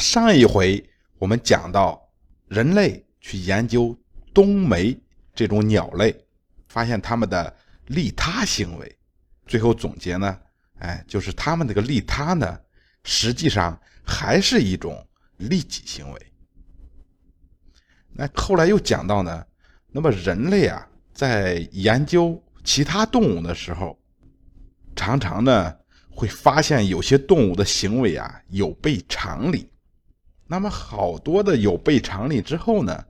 上一回我们讲到，人类去研究冬梅这种鸟类，发现它们的利他行为，最后总结呢，哎，就是它们这个利他呢，实际上还是一种利己行为。那后来又讲到呢，那么人类啊，在研究其他动物的时候，常常呢会发现有些动物的行为啊有悖常理。那么好多的有悖常理之后呢，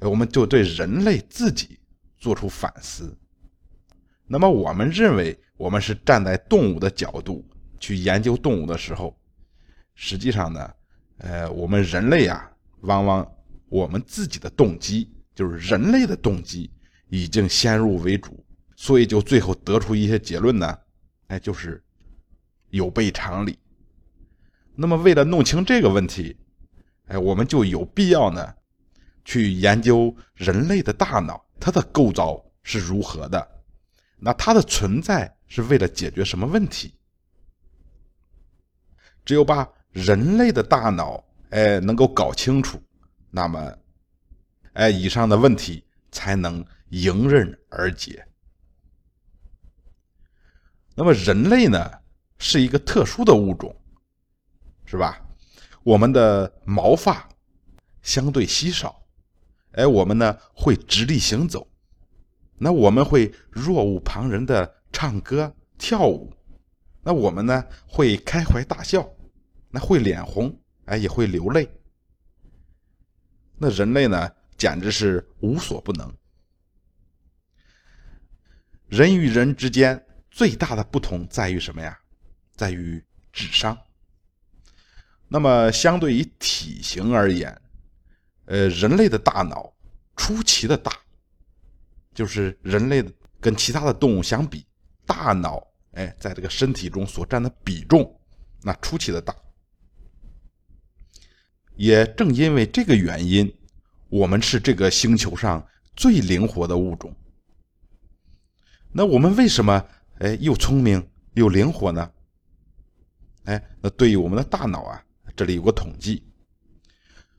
我们就对人类自己做出反思。那么我们认为，我们是站在动物的角度去研究动物的时候，实际上呢，呃，我们人类啊，往往。我们自己的动机就是人类的动机已经先入为主，所以就最后得出一些结论呢，哎，就是有悖常理。那么为了弄清这个问题，哎，我们就有必要呢，去研究人类的大脑，它的构造是如何的，那它的存在是为了解决什么问题？只有把人类的大脑，哎，能够搞清楚。那么，哎，以上的问题才能迎刃而解。那么，人类呢是一个特殊的物种，是吧？我们的毛发相对稀少，哎，我们呢会直立行走，那我们会若无旁人的唱歌跳舞，那我们呢会开怀大笑，那会脸红，哎，也会流泪。那人类呢，简直是无所不能。人与人之间最大的不同在于什么呀？在于智商。那么，相对于体型而言，呃，人类的大脑出奇的大，就是人类的跟其他的动物相比，大脑哎，在这个身体中所占的比重，那出奇的大。也正因为这个原因，我们是这个星球上最灵活的物种。那我们为什么哎又聪明又灵活呢？哎，那对于我们的大脑啊，这里有个统计，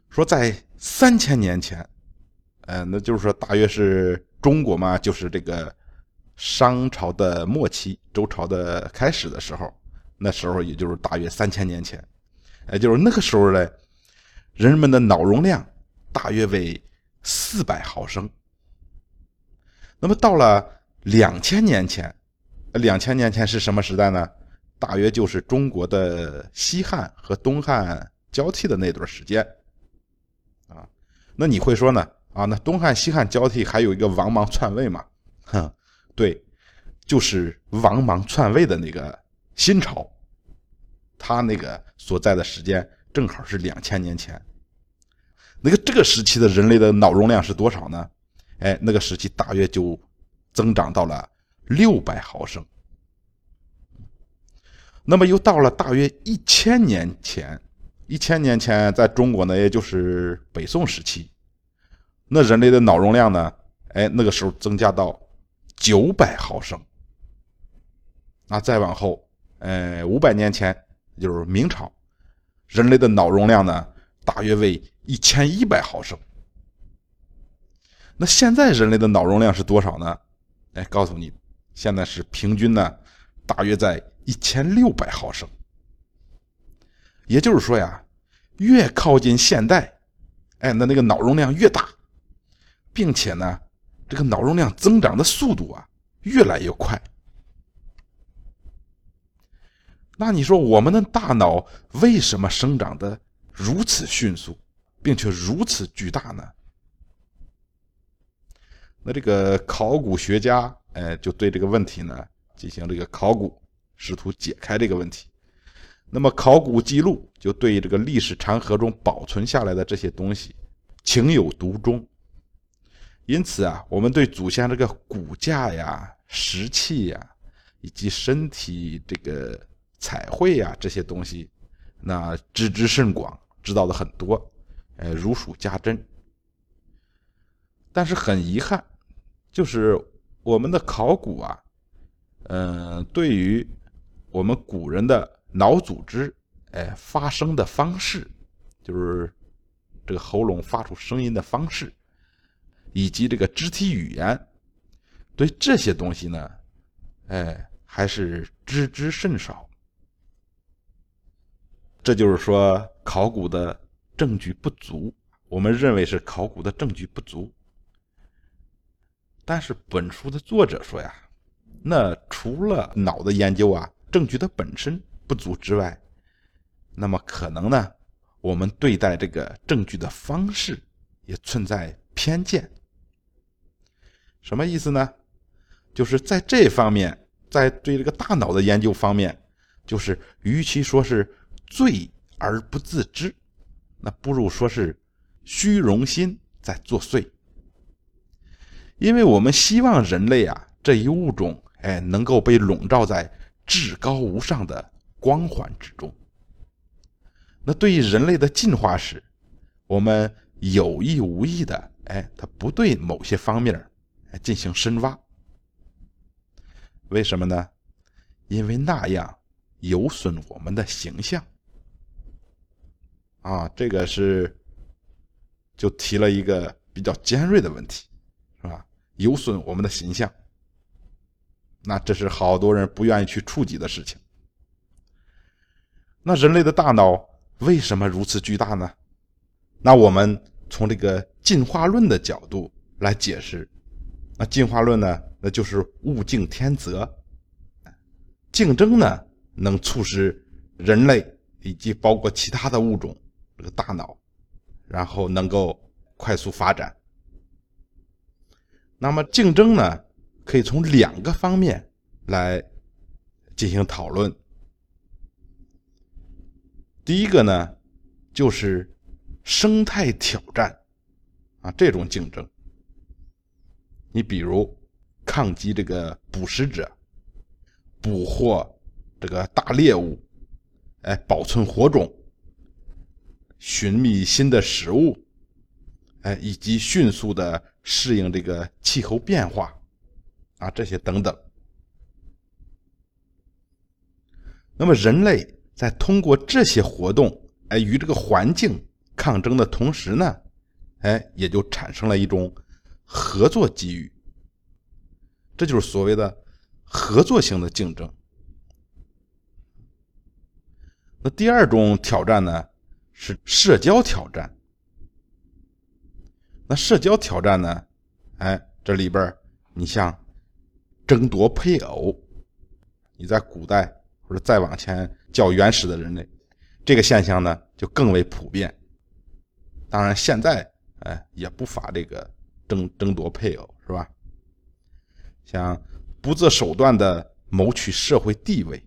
说在三千年前，呃，那就是说大约是中国嘛，就是这个商朝的末期，周朝的开始的时候，那时候也就是大约三千年前，哎，就是那个时候呢。人们的脑容量大约为四百毫升。那么到了两千年前，两千年前是什么时代呢？大约就是中国的西汉和东汉交替的那段时间。啊，那你会说呢？啊，那东汉西汉交替还有一个王莽篡位嘛？哼，对，就是王莽篡位的那个新朝，他那个所在的时间。正好是两千年前，那个这个时期的人类的脑容量是多少呢？哎，那个时期大约就增长到了六百毫升。那么又到了大约一千年前，一千年前在中国呢，也就是北宋时期，那人类的脑容量呢，哎，那个时候增加到九百毫升。那再往后，呃，五百年前就是明朝。人类的脑容量呢，大约为一千一百毫升。那现在人类的脑容量是多少呢？哎，告诉你，现在是平均呢，大约在一千六百毫升。也就是说呀，越靠近现代，哎，那那个脑容量越大，并且呢，这个脑容量增长的速度啊，越来越快。那你说我们的大脑为什么生长的如此迅速，并且如此巨大呢？那这个考古学家，哎，就对这个问题呢进行这个考古，试图解开这个问题。那么考古记录就对这个历史长河中保存下来的这些东西情有独钟。因此啊，我们对祖先这个骨架呀、石器呀，以及身体这个。彩绘呀，这些东西，那知之甚广，知道的很多，呃，如数家珍。但是很遗憾，就是我们的考古啊，嗯，对于我们古人的脑组织，哎发声的方式，就是这个喉咙发出声音的方式，以及这个肢体语言，对这些东西呢，哎还是知之甚少。这就是说，考古的证据不足。我们认为是考古的证据不足。但是本书的作者说呀，那除了脑的研究啊，证据的本身不足之外，那么可能呢，我们对待这个证据的方式也存在偏见。什么意思呢？就是在这方面，在对这个大脑的研究方面，就是与其说是罪而不自知，那不如说是虚荣心在作祟。因为我们希望人类啊这一物种，哎，能够被笼罩在至高无上的光环之中。那对于人类的进化史，我们有意无意的，哎，他不对某些方面进行深挖。为什么呢？因为那样有损我们的形象。啊，这个是就提了一个比较尖锐的问题。是吧有损我们的形象，那这是好多人不愿意去触及的事情。那人类的大脑为什么如此巨大呢？那我们从这个进化论的角度来解释，那进化论呢，那就是物竞天择，竞争呢能促使人类以及包括其他的物种这个大脑，然后能够快速发展。那么竞争呢，可以从两个方面来进行讨论。第一个呢，就是生态挑战啊，这种竞争。你比如抗击这个捕食者，捕获这个大猎物，哎，保存火种，寻觅新的食物，哎，以及迅速的。适应这个气候变化，啊，这些等等。那么，人类在通过这些活动，哎，与这个环境抗争的同时呢，哎，也就产生了一种合作机遇。这就是所谓的合作性的竞争。那第二种挑战呢，是社交挑战。那社交挑战呢？哎，这里边你像争夺配偶，你在古代或者再往前较原始的人类，这个现象呢就更为普遍。当然，现在哎也不乏这个争争夺配偶，是吧？像不择手段的谋取社会地位，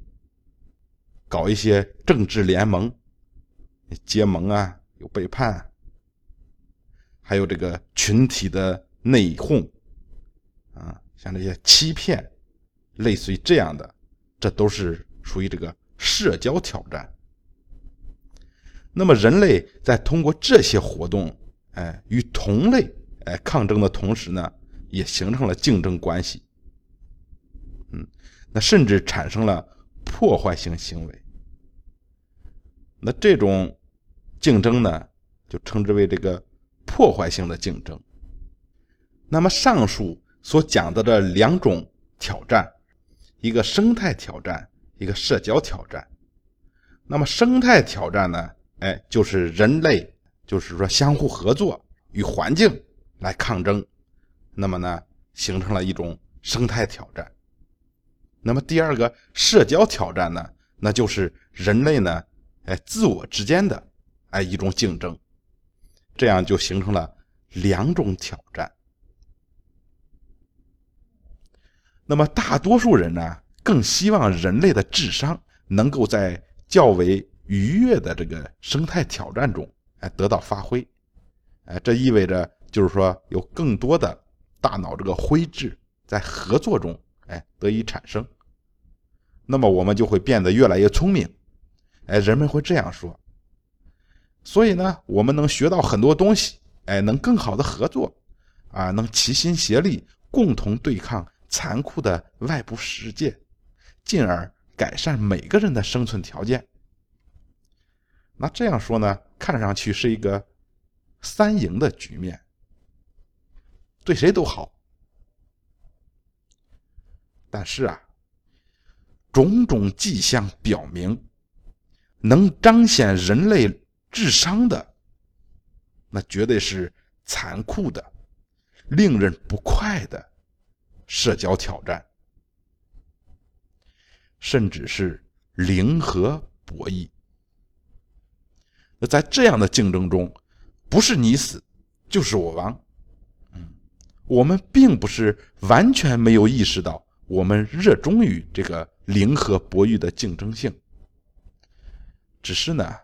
搞一些政治联盟、结盟啊，有背叛。还有这个群体的内讧，啊，像这些欺骗，类似于这样的，这都是属于这个社交挑战。那么人类在通过这些活动，哎，与同类哎抗争的同时呢，也形成了竞争关系。嗯，那甚至产生了破坏性行为。那这种竞争呢，就称之为这个。破坏性的竞争。那么上述所讲的这两种挑战，一个生态挑战，一个社交挑战。那么生态挑战呢？哎，就是人类，就是说相互合作与环境来抗争。那么呢，形成了一种生态挑战。那么第二个社交挑战呢？那就是人类呢，哎，自我之间的哎一种竞争。这样就形成了两种挑战。那么大多数人呢，更希望人类的智商能够在较为愉悦的这个生态挑战中，哎，得到发挥。哎，这意味着就是说，有更多的大脑这个灰质在合作中，哎，得以产生。那么我们就会变得越来越聪明。哎，人们会这样说。所以呢，我们能学到很多东西，哎，能更好的合作，啊，能齐心协力，共同对抗残酷的外部世界，进而改善每个人的生存条件。那这样说呢，看上去是一个三赢的局面，对谁都好。但是啊，种种迹象表明，能彰显人类智商的，那绝对是残酷的、令人不快的社交挑战，甚至是零和博弈。那在这样的竞争中，不是你死，就是我亡。嗯，我们并不是完全没有意识到，我们热衷于这个零和博弈的竞争性。只是呢，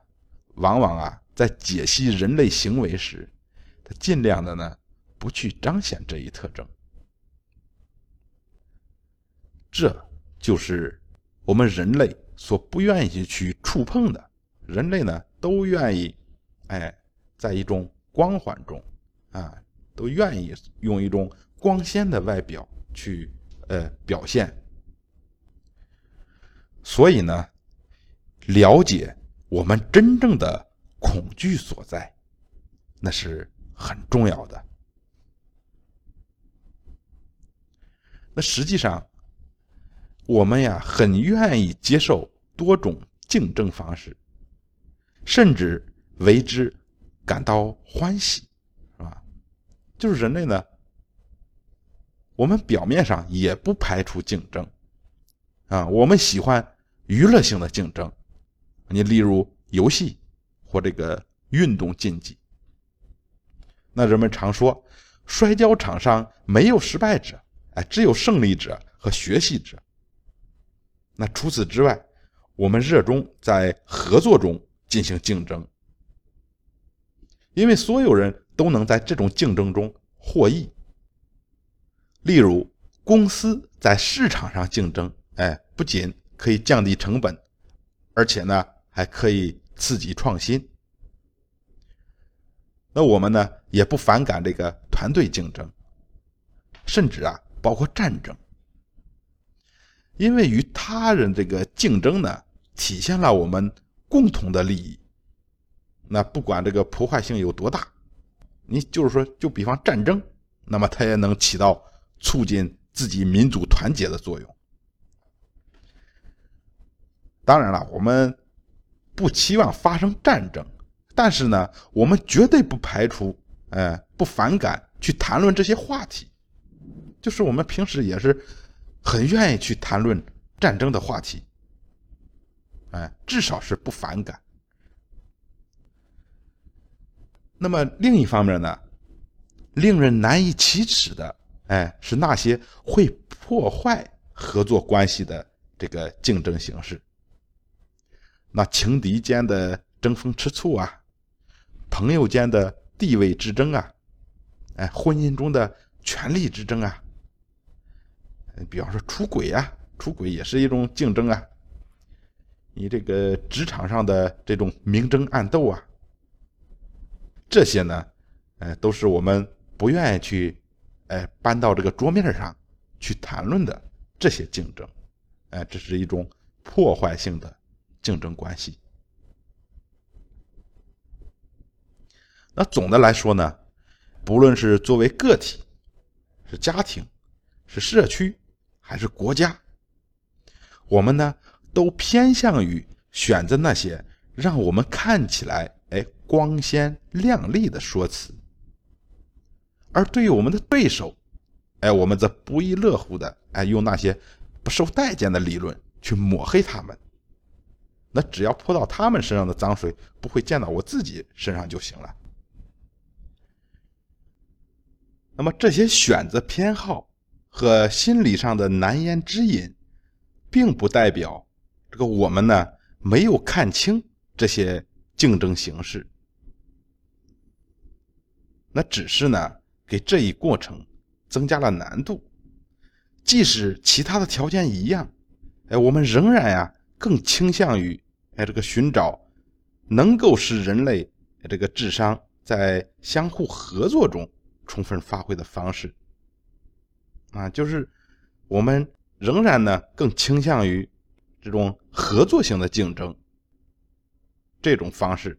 往往啊，在解析人类行为时，他尽量的呢，不去彰显这一特征。这就是我们人类所不愿意去触碰的。人类呢？都愿意，哎，在一种光环中，啊，都愿意用一种光鲜的外表去，呃，表现。所以呢，了解我们真正的恐惧所在，那是很重要的。那实际上，我们呀，很愿意接受多种竞争方式。甚至为之感到欢喜，是吧？就是人类呢，我们表面上也不排除竞争，啊，我们喜欢娱乐性的竞争，你例如游戏或这个运动竞技。那人们常说，摔跤场上没有失败者，哎，只有胜利者和学习者。那除此之外，我们热衷在合作中。进行竞争，因为所有人都能在这种竞争中获益。例如，公司在市场上竞争，哎，不仅可以降低成本，而且呢，还可以刺激创新。那我们呢，也不反感这个团队竞争，甚至啊，包括战争，因为与他人这个竞争呢，体现了我们。共同的利益，那不管这个破坏性有多大，你就是说，就比方战争，那么它也能起到促进自己民族团结的作用。当然了，我们不期望发生战争，但是呢，我们绝对不排除，哎，不反感去谈论这些话题，就是我们平时也是很愿意去谈论战争的话题。哎，至少是不反感。那么另一方面呢，令人难以启齿的，哎，是那些会破坏合作关系的这个竞争形式。那情敌间的争风吃醋啊，朋友间的地位之争啊，哎，婚姻中的权力之争啊，比方说出轨啊，出轨也是一种竞争啊。你这个职场上的这种明争暗斗啊，这些呢，哎，都是我们不愿意去，哎，搬到这个桌面上去谈论的这些竞争，哎，这是一种破坏性的竞争关系。那总的来说呢，不论是作为个体，是家庭，是社区，还是国家，我们呢？都偏向于选择那些让我们看起来哎光鲜亮丽的说辞，而对于我们的对手，哎，我们则不亦乐乎的哎用那些不受待见的理论去抹黑他们。那只要泼到他们身上的脏水不会溅到我自己身上就行了。那么这些选择偏好和心理上的难言之隐，并不代表。这个我们呢没有看清这些竞争形式，那只是呢给这一过程增加了难度。即使其他的条件一样，哎，我们仍然呀更倾向于哎这个寻找能够使人类这个智商在相互合作中充分发挥的方式。啊，就是我们仍然呢更倾向于。这种合作性的竞争，这种方式，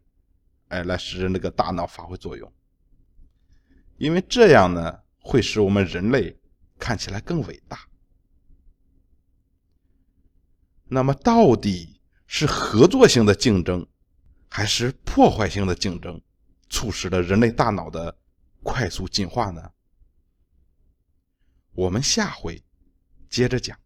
哎，来使那个大脑发挥作用。因为这样呢，会使我们人类看起来更伟大。那么，到底是合作性的竞争，还是破坏性的竞争，促使了人类大脑的快速进化呢？我们下回接着讲。